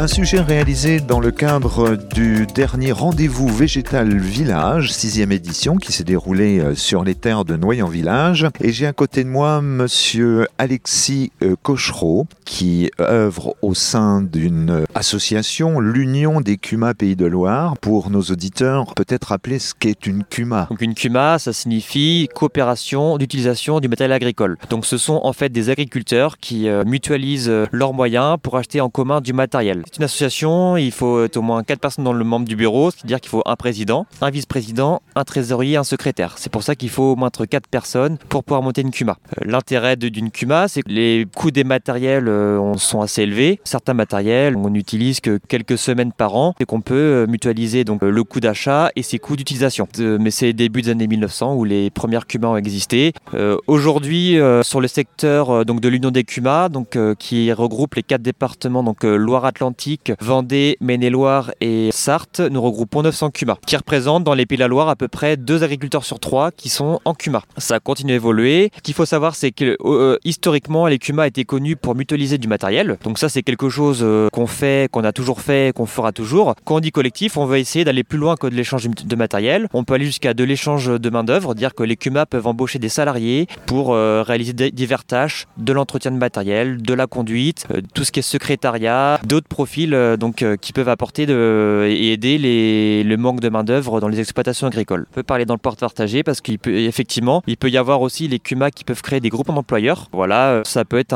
Un sujet réalisé dans le cadre du dernier rendez-vous végétal village, sixième édition, qui s'est déroulé euh, sur les terres de Noyon Village. Et j'ai à côté de moi monsieur Alexis euh, Cochereau, qui œuvre au sein d'une association, l'Union des CUMA Pays de Loire. Pour nos auditeurs, peut-être rappeler ce qu'est une CUMA. Donc une CUMA, ça signifie coopération d'utilisation du matériel agricole. Donc ce sont en fait des agriculteurs qui euh, mutualisent leurs moyens pour acheter en commun du matériel. C'est une association, il faut au moins 4 personnes dans le membre du bureau, c'est-à-dire qu'il faut un président, un vice-président, un trésorier, un secrétaire. C'est pour ça qu'il faut au moins 4 personnes pour pouvoir monter une CUMA. Euh, l'intérêt d'une CUMA, c'est que les coûts des matériels euh, sont assez élevés. Certains matériels, on n'utilise que quelques semaines par an et qu'on peut euh, mutualiser donc le coût d'achat et ses coûts d'utilisation. Mais c'est début des années 1900 où les premières CUMA ont existé. Aujourd'hui, sur le secteur donc de l'Union des CUMA, donc qui regroupe les quatre départements donc Loire-Atlantique Vendée, Maine-et-Loire et Sarthe, nous regroupons 900 CUMA, qui représentent dans les Pays de la Loire à peu près deux agriculteurs sur trois qui sont en CUMA. Ça a continué à évoluer. Ce qu'il faut savoir, c'est que euh, historiquement, les CUMA étaient connus pour mutualiser du matériel. Donc ça, c'est quelque chose euh, qu'on fait, qu'on a toujours fait, qu'on fera toujours. Quand on dit collectif, on va essayer d'aller plus loin que de l'échange de matériel. On peut aller jusqu'à de l'échange de main-d'œuvre, dire que les CUMA peuvent embaucher des salariés pour euh, réaliser diverses tâches, de l'entretien de matériel, de la conduite, tout ce qui est secrétariat, d'autres euh, donc, euh, qui peuvent apporter et aider les, le manque de main-d'œuvre dans les exploitations agricoles. On peut parler dans le port partagé parce qu'effectivement, il, peut y avoir aussi les CUMA qui peuvent créer des groupes d'employeurs. Voilà, euh, ça peut être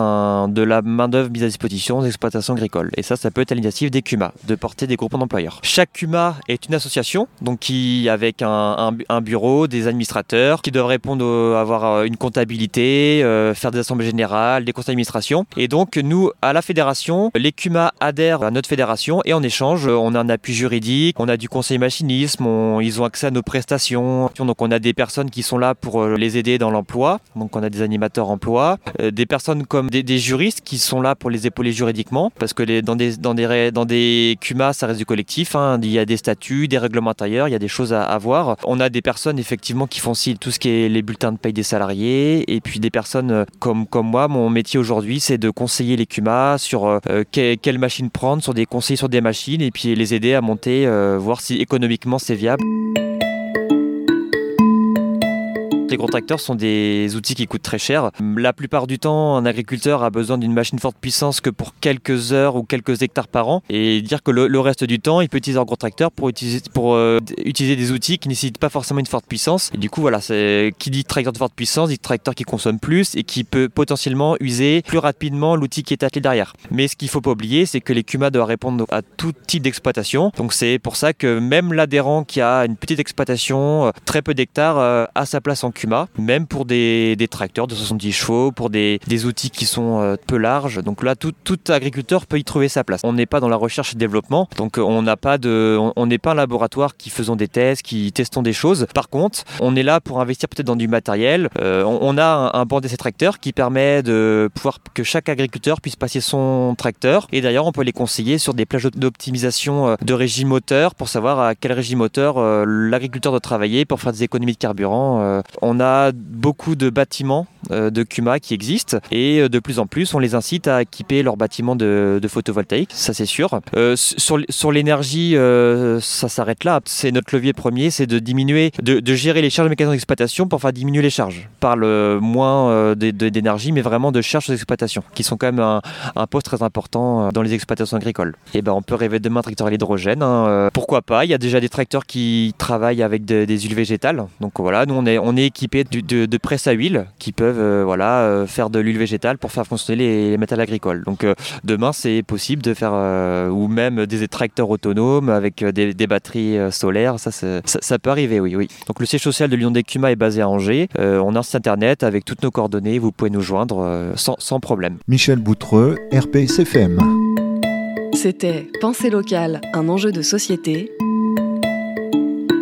de la main-d'œuvre mise à disposition des exploitations agricoles. Et ça, ça peut être à l'initiative des CUMA de porter des groupes d'employeurs. Chaque CUMA est une association, donc qui, avec un, bureau, des administrateurs, qui doivent répondre, avoir une comptabilité, faire des assemblées générales, des conseils d'administration. Et donc, nous, à la fédération, les CUMA adhèrent à notre fédération et en échange, on a un appui juridique, on a du conseil machinisme, ils ont accès à nos prestations. Donc on a des personnes qui sont là pour euh, les aider dans l'emploi. Donc on a des animateurs emploi, euh, des personnes comme des, juristes qui sont là pour les épauler juridiquement parce que dans des dans des dans des CUMA, ça reste du collectif. Hein. il y a des statuts, des règlements intérieurs, il y a des choses à, avoir voir. On a des personnes effectivement qui font aussi tout ce qui est les bulletins de paye des salariés et puis des personnes euh, comme comme moi. Mon métier aujourd'hui, c'est de conseiller les CUMA sur quelle machine prendre sur des conseils sur des machines et puis les aider à monter, euh, voir si économiquement c'est viable. Les gros tracteurs sont des outils qui coûtent très cher. La plupart du temps, un agriculteur a besoin d'une machine forte puissance que pour quelques heures ou quelques hectares par an. Et dire que le, reste du temps, il peut utiliser un gros tracteur pour euh, utiliser des outils qui nécessitent pas forcément une forte puissance. Et du coup, voilà, qui dit tracteur de forte puissance, dit tracteur qui consomme plus et qui peut potentiellement user plus rapidement l'outil qui est attelé derrière. Mais ce qu'il faut pas oublier, c'est que les CUMA doivent répondre à tout type d'exploitation. Donc c'est pour ça que même l'adhérent qui a une petite exploitation, euh, très peu d'hectares, euh, a sa place en CUMA même pour des, tracteurs de 70 chevaux, pour des, outils qui sont euh, peu larges. Donc là, tout, agriculteur peut y trouver sa place. On n'est pas dans la recherche et développement, donc euh, on n'a pas de, on n'est pas un laboratoire qui faisons des tests, qui testons des choses. Par contre, on est là pour investir peut-être dans du matériel. Euh, on, a un, banc d'essai tracteur qui permet de pouvoir que chaque agriculteur puisse passer son tracteur. Et d'ailleurs, on peut les conseiller sur des plages d'optimisation de régime moteur pour savoir à quel régime moteur l'agriculteur doit travailler pour faire des économies de carburant. On a beaucoup de bâtiments euh, de CUMA qui existent et euh, de plus en plus on les incite à équiper leurs bâtiments de, photovoltaïque, ça c'est sûr. Euh, sur, l'énergie, ça s'arrête là. C'est notre levier premier, c'est de diminuer, de, gérer les charges mécaniques d'exploitation pour faire diminuer les charges. Par le moins d'énergie, mais vraiment de charges d'exploitation, qui sont quand même un, poste très important dans les exploitations agricoles. Et ben on peut rêver demain tracteur à l'hydrogène. Hein, pourquoi pas? Il y a déjà des tracteurs qui travaillent avec des huiles végétales. Donc voilà, nous on est, on est équipé de, de, presses à huile qui peuvent euh, voilà, euh, faire de l'huile végétale pour faire fonctionner les, métals agricoles. Donc euh, demain, c'est possible de faire, ou même des tracteurs autonomes avec des, batteries solaires, ça, ça, peut arriver, oui, oui. Donc le siège social de Lyon d'Écuma est basé à Angers. on a un site internet avec toutes nos coordonnées, vous pouvez nous joindre sans, sans problème. Michel Boutreux, RPSFM. C'était Pensée locale, un enjeu de société